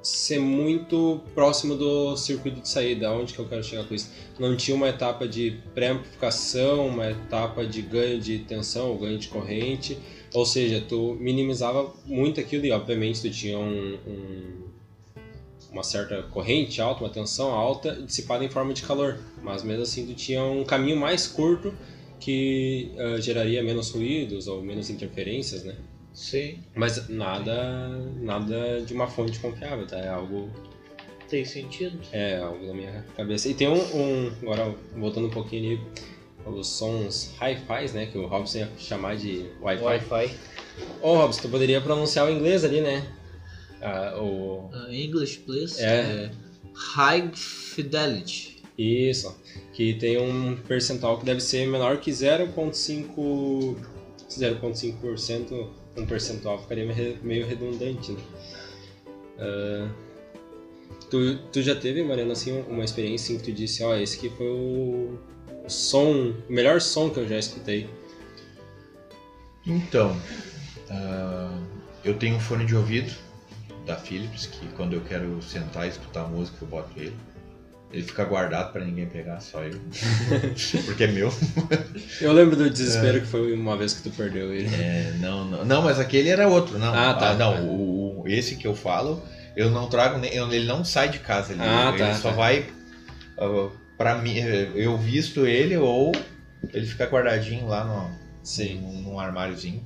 ser muito próximo do circuito de saída. Onde que eu quero chegar com isso? Não tinha uma etapa de pré-amplificação, uma etapa de ganho de tensão ou ganho de corrente. Ou seja, tu minimizava muito aquilo e obviamente tu tinha um, um- uma certa corrente alta, uma tensão alta dissipada em forma de calor. Mas mesmo assim tu tinha um caminho mais curto que ah, geraria menos ruídos ou menos interferências, né? Sim. Mas nada, nada de uma fonte confiável, tá? É algo, Tem sentido. é algo da minha cabeça. E tem um, um agora voltando um pouquinho ali, os sons hi-fi, né? Que o Robson ia chamar de Wi-Fi. Wi-Fi. Ô, Robson, tu poderia pronunciar o inglês ali, né? Ah, o... Uh, English, please. É. High Fidelity. Isso, que tem um percentual que deve ser menor que 0,5%, 0,5%, um percentual ficaria meio- redundante, né? Ah, tu, tu já teve, Mariana, assim, uma experiência em que tu disse, ó, esse aqui foi o som, o melhor som que eu já escutei. Então, ah, eu tenho um fone de ouvido da Philips que quando eu quero sentar e escutar música eu boto ele. Ele fica guardado para ninguém pegar, só eu. Porque é meu. Eu lembro do desespero que foi uma vez que tu perdeu ele. É, não, não, não, mas aquele era outro, não. Ah, tá, não, tá. o, o- esse que eu falo, eu não trago nem, eu- ele não sai de casa, ele, Ah, tá, ele só tá. vai ah, pra mim, eu visto ele ou ele fica guardadinho lá no, Sim. num, num armáriozinho.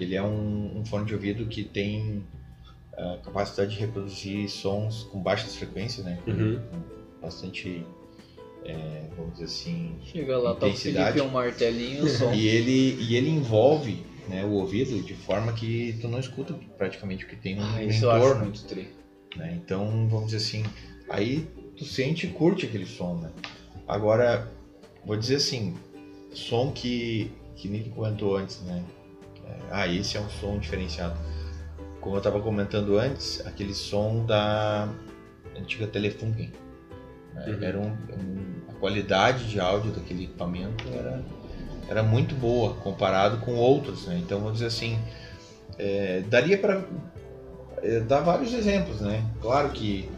Ele é um, um fone de ouvido que tem a capacidade de reproduzir sons com baixas frequências, né? Com Uhum. Bastante, é, vamos dizer assim, Chega lá, tá o Intensidade. Um martelinho, o som. e ele, e ele envolve né, o ouvido de forma que tu não escuta praticamente o que tem no Ah, isso eu acho entorno. muito tri. né? Então, vamos dizer assim, aí tu sente e curte aquele som, né? Agora, vou dizer assim, som que, que nem tu comentou antes, né? É, ah, esse é um som diferenciado. Como eu estava comentando antes, aquele som da antiga Telefunken. Né? Uhum. Era um, um- a qualidade de áudio daquele equipamento era, era muito boa comparado com outros, né? Então, vamos dizer assim, é, daria para é, dar vários exemplos, né? Claro que,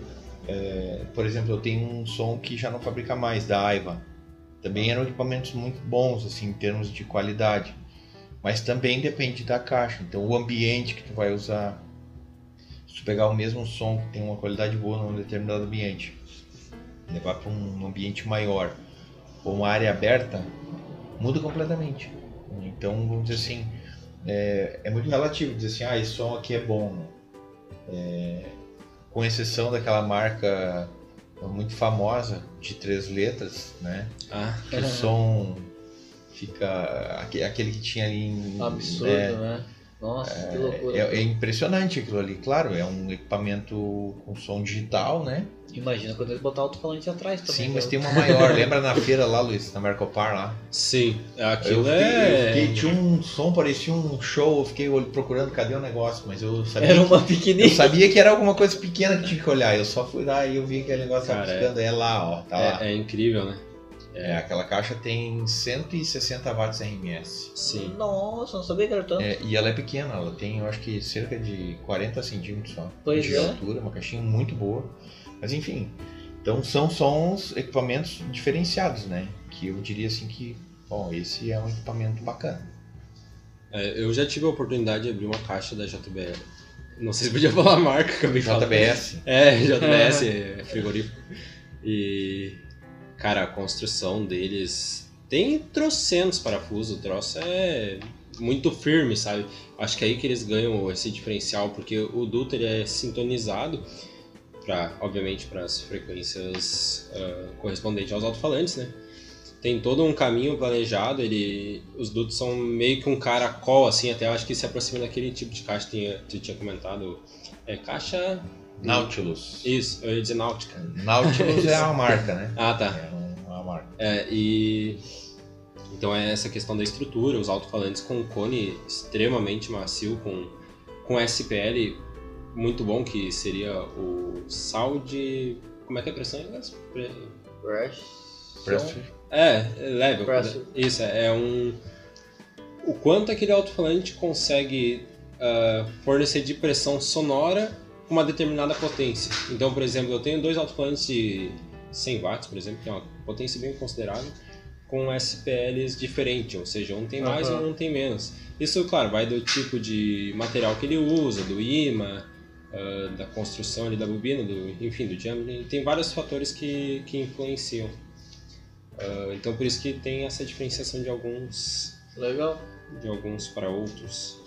é, por exemplo, eu tenho um som que já não fabrica mais, da Aiva. Também eram equipamentos muito bons, assim, em termos de qualidade. Mas também depende da caixa. Então, o ambiente que tu vai usar. Se tu pegar o mesmo som que tem uma qualidade boa num determinado ambiente, levar para um ambiente maior ou uma área aberta, muda completamente. Então, vamos dizer assim, é, é muito relativo dizer assim, ah, esse som aqui é bom. É, com exceção daquela marca muito famosa de três letras, né? Ah, Que o som fica aque- aquele que tinha ali em, Absurdo, é, né? Nossa, que loucura. é, é impressionante aquilo ali, claro, é um equipamento com som digital, né? Imagina quando eles botar alto-falante atrás também. Sim, mas né? tem uma maior. Lembra na feira lá, Luiz, na Mercopar lá? sim. Eu Aquilo eu é. fiquei- tinha um som, parecia um show, eu fiquei procurando cadê o negócio, mas eu sabia, Era uma eu pequenininha. sabia que era alguma coisa pequena que tinha que olhar. Eu só fui lá e eu vi aquele negócio tava Cara, é. piscando, é lá, ó, tá lá. É, é incrível, né? É, aquela caixa tem 160 watts RMS. Sim. Nossa, não sabia que era tanto. É, e ela é pequena, ela tem eu acho que cerca de 40 centímetros só Pois de é. altura, uma caixinha muito boa. Mas enfim, então são sons, equipamentos diferenciados, né? Que eu diria assim que, bom, esse é um equipamento bacana. É, eu já tive a oportunidade de abrir uma caixa da JBL. Não sei se podia falar a marca, acabei de falar. JBS, É, JBS, é frigorífico. E, cara, a construção deles tem trocentos parafusos, o troço é muito firme, sabe? Acho que é aí que eles ganham esse diferencial, porque o duto ele é sintonizado, pra, obviamente, para as frequências ah, correspondentes aos alto-falantes, né? Tem todo um caminho planejado, ele, os dutos são meio que um caracol, assim, até eu acho que se aproxima daquele tipo de caixa que tinha, tu tinha comentado. É caixa Nautilus. isso, eu ia dizer náutica. Nautilus é uma marca, né? Ah, tá. É um- uma marca. É, e. Então é essa questão da estrutura, os alto-falantes com cone extremamente macio, com, com SPL muito bom, que seria o Sound. Como é que é a pressão em inglês? Pre- Press- É, level. Pressure. Isso, é é um. O quanto aquele alto-falante consegue ah, fornecer de pressão sonora com uma determinada potência. Então, por exemplo, eu tenho dois alto-falantes de 100 watts, por exemplo, que é uma potência bem considerável, com SPLs diferentes, ou seja, um tem mais e Aham. um tem menos. Isso, claro, vai do tipo de material que ele usa, do imã, ah, da construção ali da bobina, do, enfim, do diâmetro. Tem vários fatores que, que influenciam. Ah, então por isso que tem essa diferenciação de alguns Legal. de alguns para outros.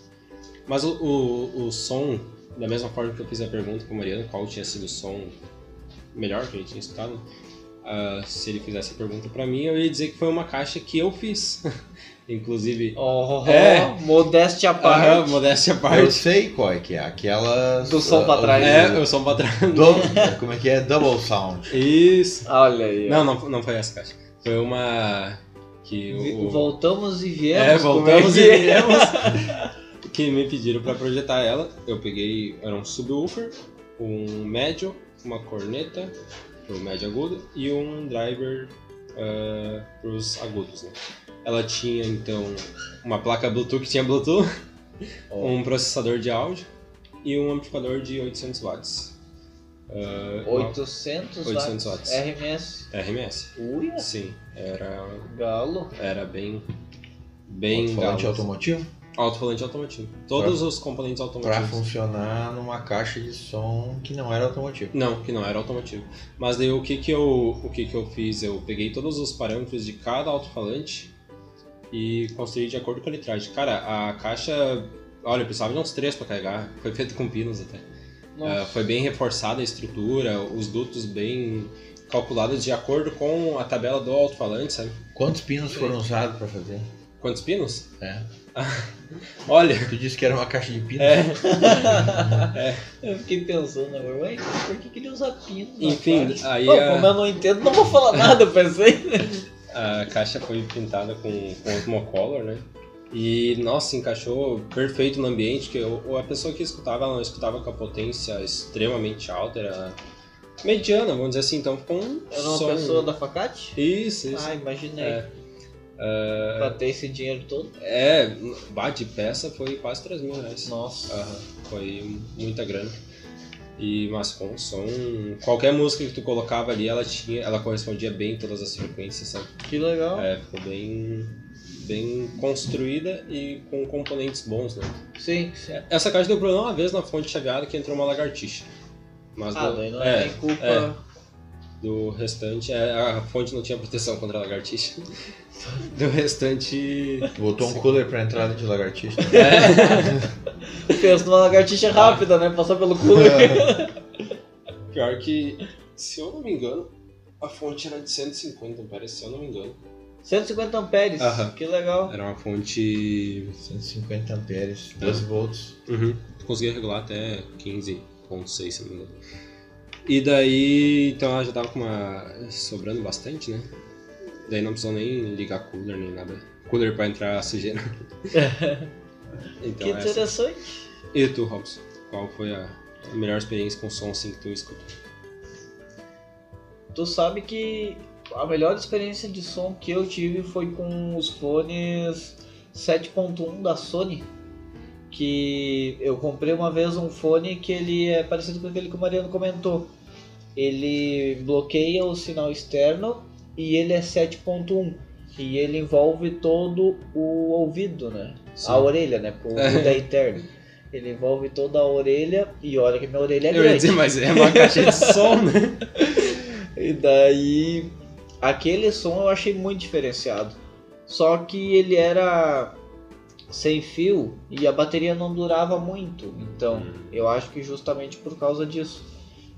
Mas o, o, o som, da mesma forma que eu fiz a pergunta para o Mariano, qual tinha sido o som melhor que ele tinha escutado, ah, se ele fizesse a pergunta para mim, eu ia dizer que foi uma caixa que eu fiz. Inclusive, Oh, É. modéstia à ah, parte. modéstia à Eu parte. sei qual é que é. Aquelas. Do som pra ah, trás. É, o som para trás. do- como é que é? Double sound. Isso. Olha aí. Não, não, não foi essa caixa. Foi uma que o, Voltamos e viemos. É, voltamos que e é? viemos. que me pediram para projetar ela. Eu peguei, era um subwoofer, um médio, uma corneta pro médio agudo e um driver para os agudos. Né? Ela tinha então uma placa Bluetooth que tinha Bluetooth, um processador de áudio e um amplificador de 800 watts. Uma- 800, 800 watts. watts. RMS. RMS. Uia. Sim, era, Galo. era bem. Bem Falante galo. automotivo? Alto-falante automotivo. Todos os componentes Pra automotivos. funcionar numa caixa de som que não era automotivo. Não, que não era automotivo. Mas daí o que que eu, o que que eu fiz? Eu peguei todos os parâmetros de cada alto-falante e construí de acordo com a litragem. Cara, a caixa, olha, eu precisava de uns três para carregar. Foi feito com pinos até. Ah, foi bem reforçada a estrutura, os dutos bem calculados de acordo com a tabela do alto-falante, sabe? Quantos pinos foram usados pra fazer? Quantos pinos? É. Olha, Tu disse que era uma caixa de pino. é, Eu fiquei pensando agora, ué, por que queria usar pino? na Enfim, aí Pô, a- como eu não entendo, não vou falar nada, eu pensei. A caixa foi pintada com, com Osmocolor, né? E, nossa, encaixou perfeito no ambiente, que eu- a pessoa que escutava, ela não escutava com a potência extremamente alta, era mediana, vamos dizer assim, então ficou um Era uma pessoa da facate? Isso, isso. Ah, imaginei. É. Pra ter esse dinheiro todo. É, bate peça foi quase 3 mil reais. Nossa. Aham, foi muita grana. E, mas com som, qualquer música que tu colocava ali, ela tinha, ela correspondia bem em todas as frequências, sabe? Que legal. É, ficou bem, bem construída e com componentes bons, né? Sim, sim. Essa caixa deu problema uma vez na fonte chaveada que entrou uma lagartixa. Mas Ah, daí não é, é, culpa. é. Do restante, é, a fonte não tinha proteção contra a lagartixa. Do restante. Botou um cooler pra entrada de lagartixa. Pensa numa lagartixa rápida, né? Passar pelo cooler. Pior que, se eu não me engano, a fonte era de 150 amperes, se eu não me engano. 150 amperes. Aham. Que legal. Era uma fonte. 150 amperes, 12 volts. Uhum. Tu conseguia regular até 15.6, se não me engano. E daí, então ela já tava com uma. sobrando bastante, né? Daí não precisou nem ligar cooler nem nada. Cooler pra entrar a sujeira. então que essa. interessante. E tu, Robson? Qual foi a a melhor experiência com som assim que tu escutou? Tu sabe que a melhor experiência de som que eu tive foi com os fones 7.1 da Sony. Que eu comprei uma vez um fone que ele é parecido com aquele que o Mariano comentou. Ele bloqueia o sinal externo e ele é 7.1. E ele envolve todo o ouvido, né? Sim. A orelha, né? O ouvido é interno. Ele envolve toda a orelha e olha que minha orelha é eu ia grande. dizer, mas é uma caixa de som, né? E daí, aquele som eu achei muito diferenciado. Só que ele era sem fio e a bateria não durava muito. Então, eu acho que justamente por causa disso.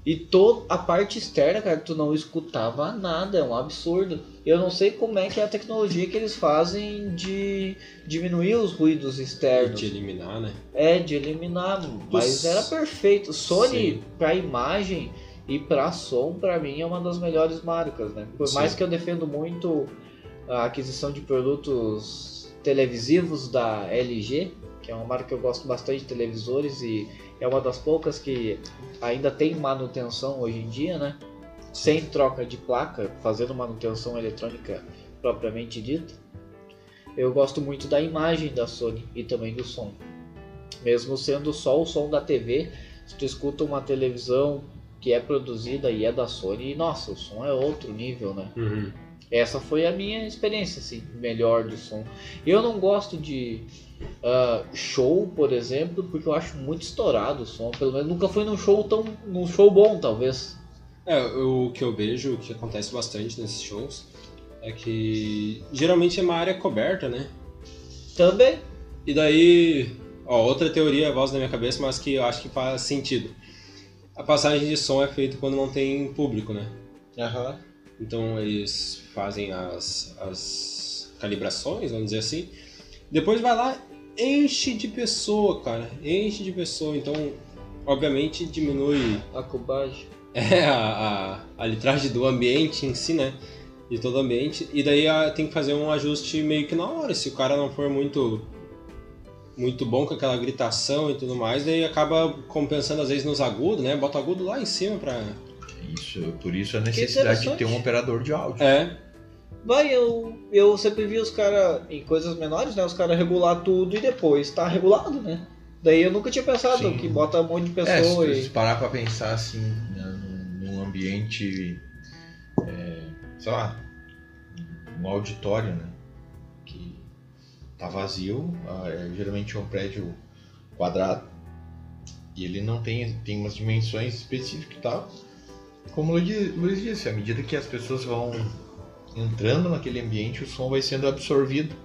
E toda a parte externa, cara, tu não escutava nada, é um absurdo. Eu não sei como é que é a tecnologia que eles fazem de diminuir os ruídos externos. De eliminar, né? É, de eliminar, mas era perfeito. Sony, Sim. pra imagem e pra som, pra mim, é uma das melhores marcas, né? Por Sim. mais que eu defendo muito a aquisição de produtos televisivos da LG, que é uma marca que eu gosto bastante de televisores e é uma das poucas que ainda tem manutenção hoje em dia, né? Sem troca de placa, fazendo manutenção eletrônica propriamente dita. Eu gosto muito da imagem da Sony e também do som. Mesmo sendo só o som da TV, se tu escuta uma televisão que é produzida e é da Sony, nossa, o som é outro nível, né? Uhum. Essa foi a minha experiência, assim, melhor de som. Eu não gosto de ah, show, por exemplo, porque eu acho muito estourado o som. Pelo menos nunca fui num show tão. num show bom, talvez. É, o que eu vejo, o que acontece bastante nesses shows, é que geralmente é uma área coberta, né? Também. E daí, ó, outra teoria, voz na minha cabeça, mas que eu acho que faz sentido. A passagem de som é feita quando não tem público, né? Aham. Então eles fazem as, as calibrações, vamos dizer assim. Depois vai lá, enche de pessoa, cara. Enche de pessoa. Então, obviamente, diminui A cubagem. é, a, a, a litragem do ambiente em si, né? De todo o ambiente. E daí ah, tem que fazer um ajuste meio que na hora. Se o cara não for muito muito bom com aquela gritação e tudo mais, daí acaba compensando às vezes nos agudos, né? Bota agudo lá em cima pra. Isso, por isso a necessidade de ter um operador de áudio. É, Vai, eu, eu sempre vi os caras, em coisas menores, né? Os caras regular tudo e depois tá regulado, né? Daí eu nunca tinha pensado Sim. que bota um monte de É, se e. se parar pra pensar assim, né, num, num ambiente, é, sei lá, um auditório, né? Que tá vazio, ah, é, geralmente é um prédio quadrado e ele não tem, tem umas dimensões específicas e tal. Como o Luiz disse, à medida que as pessoas vão entrando naquele ambiente, o som vai sendo absorvido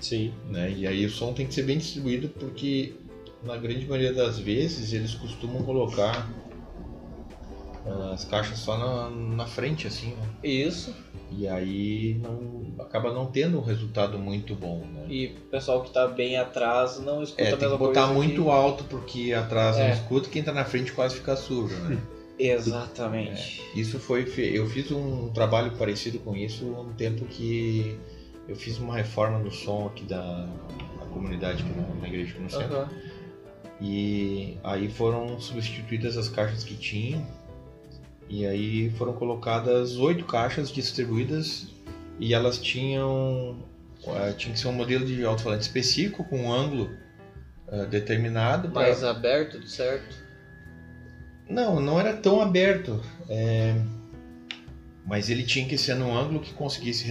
sim. né? E aí o som tem que ser bem distribuído porque na grande maioria das vezes eles costumam colocar ah, as caixas só na, na frente assim, né? Isso. E aí não, acaba não tendo um resultado muito bom, né? E o pessoal que tá bem atrás não escuta É, a tem que mesma botar muito que... alto porque atrás É. não escuta, quem tá na frente quase fica surdo, né? Exatamente. Isso foi. Eu fiz um trabalho parecido com isso no tempo que eu fiz uma reforma no som aqui da, da comunidade aqui na, na igreja aqui no centro. Aham. E aí foram substituídas as caixas que tinham. E aí foram colocadas oito caixas distribuídas e elas tinham. eh, tinha que ser um modelo de alto-falante específico com um ângulo eh, determinado. pra- Mais aberto, certo? Não, não era tão aberto. é, Mas ele tinha que ser num ângulo que conseguisse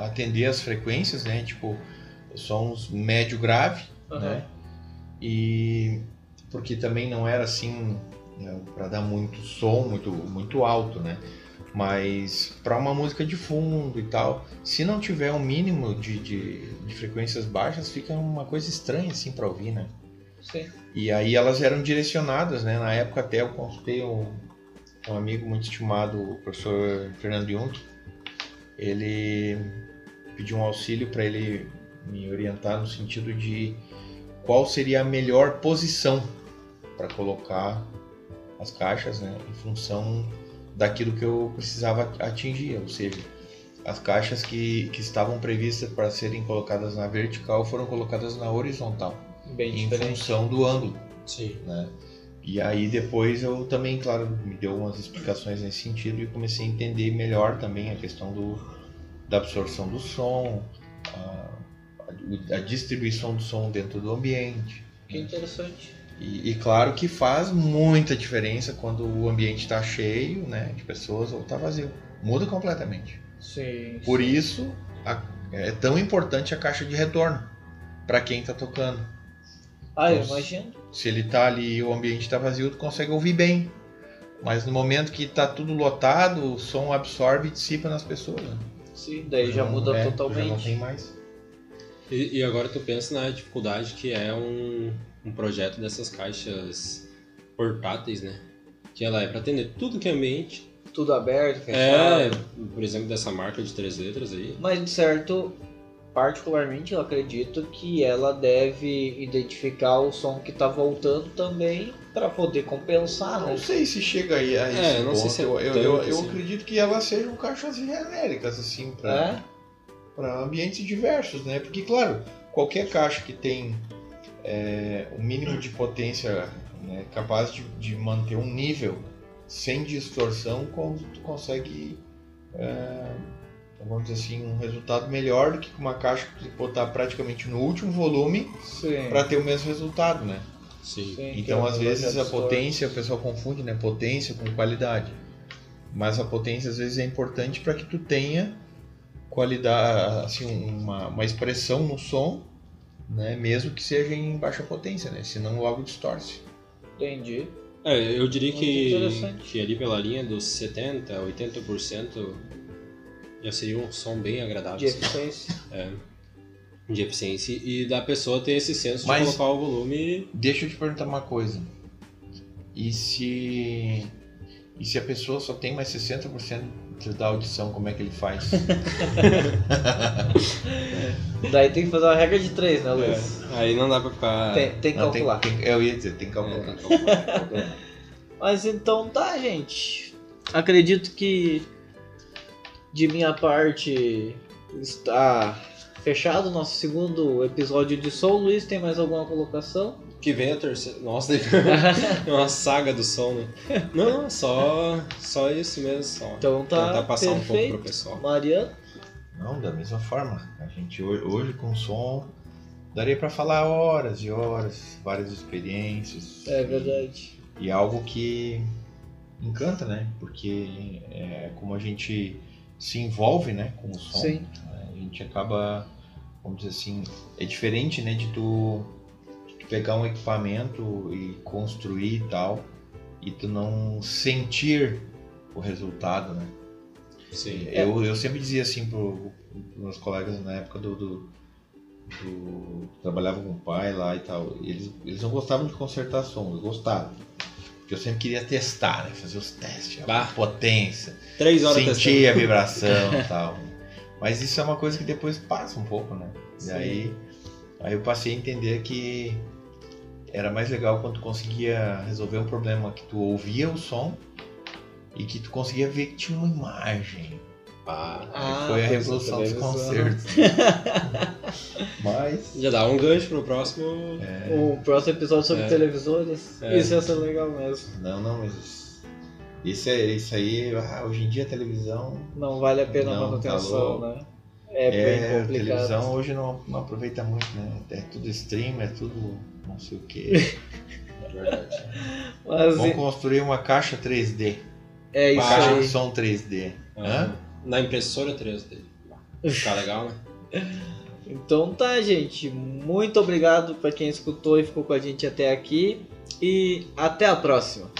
atender as frequências, né? Tipo, sons médio grave, Aham. né? E porque também não era assim para dar muito som, muito muito alto, né? Mas para uma música de fundo e tal, se não tiver um mínimo de, de, de frequências baixas, fica uma coisa estranha assim para ouvir, né? Sim. E aí elas eram direcionadas, né? Na época até eu consultei um, um amigo muito estimado, o professor Fernando Jung. Ele pediu um auxílio para ele me orientar no sentido de qual seria a melhor posição para colocar as caixas, né? Em função daquilo que eu precisava atingir, ou seja, as caixas que, que estavam previstas para serem colocadas na vertical foram colocadas na horizontal Bem em diferente. função do ângulo, Sim. né? E aí depois eu também, claro, me deu umas explicações nesse sentido e comecei a entender melhor também a questão do, da absorção do som, a, a- distribuição do som dentro do ambiente. Que interessante. E, e claro que faz muita diferença quando o ambiente está cheio, né, de pessoas ou está vazio. Muda completamente. Sim. Por sim. isso a- é tão importante a caixa de retorno para quem está tocando. Ah, eu Então, imagino. Se ele tá ali e o ambiente tá vazio, tu consegue ouvir bem. Mas no momento que tá tudo lotado, o som absorve e dissipa nas pessoas. né? Sim, daí já Não- muda é, Já não totalmente. tem mais. E, e agora tu pensa na dificuldade que é um, um projeto dessas caixas portáteis, né? Que ela é para atender tudo que é ambiente. Tudo aberto, É, fechado. por exemplo, dessa marca de três letras aí. Mas de certo, particularmente eu acredito que ela deve identificar o som que tá voltando também para poder compensar, né? Não sei se chega aí a esse É, não ponto. sei se é eu, eu, eu- eu assim. acredito que elas sejam caixas genéricas, assim, para É? ambientes diversos, né? Porque, claro, qualquer caixa que tem é, um mínimo de potência né, capaz de, de manter um nível sem distorção, consegue, é, vamos dizer assim, um resultado melhor do que com uma caixa que botar praticamente no último volume para ter o mesmo resultado, né? Sim. Sim, Então, que às vezes, a potência, o pessoal confunde, né? Potência com qualidade. Mas a potência, às vezes, é importante para que tu tenha qualidade, assim, uma, uma expressão no som, né? Mesmo que seja em baixa potência, né? Senão logo distorce. Entendi. É, eu diria Muito que, que ali pela linha dos 70%, 80% já seria um som bem agradável. De assim. eficiência. É, de eficiência e da pessoa ter esse senso Mas- de colocar o volume. Deixa eu te perguntar uma coisa. E se... E se a pessoa só tem mais 60% da audição, como é que ele faz? Daí tem que fazer uma regra de três, né, Luiz? É, aí não dá pra ficar. Tem, tem que Não, tem- calcular. tem- eu ia dizer, tem que calcular. É, calcular. Mas então tá, gente. Acredito que de minha parte está fechado o nosso segundo episódio de Soul. Luiz, tem mais alguma colocação? que vem a terceira. Nossa, é uma saga do som, né? Não, só, só isso mesmo. Só. Então tá Tentar passar um pouco perfeito. pro pessoal. Mariano? Não, da mesma forma. A gente ho- hoje com som daria para falar horas e horas, várias experiências. É verdade. E, e algo que encanta, né? Porque é como a gente se envolve, né, com o som. Sim. né, A gente acaba, vamos dizer assim, é diferente, né, de tu, de tu pegar um equipamento e construir e tal, e tu não sentir o resultado, né? Sim. Eu, eu sempre dizia assim pro, pros meus colegas na época do, do, do- trabalhava com o pai lá e tal. Eles, eles não gostavam de consertar som, eles gostavam. Porque eu sempre queria testar, né? Fazer os testes, a potência, Três horas sentir a vibração e tal. Mas isso é uma coisa que depois passa um pouco, né? E Sim. aí, aí eu passei a entender que era mais legal quando tu conseguia resolver um problema que tu ouvia o som e que tu conseguia ver que tinha uma imagem. Ah, Ah, foi a pois, revolução dos concertos. Mas já dá um gancho pro próximo. é, O próximo episódio sobre É. televisores. É. Isso ia ser legal mesmo. não, não, mas isso é isso aí, ah, hoje em dia a televisão Não vale a pena a manutenção, tá louco. né? É, bem É, a complicado. televisão hoje não, não aproveita muito, né? É tudo stream, é tudo não sei o que. Verdade. Mas Vamos construir uma caixa 3D. é isso Caixa aí. de som 3D. Hã? Na impressora 3D. Fica legal, né? Então tá, gente. Muito obrigado para quem escutou e ficou com a gente até aqui. E até a próxima.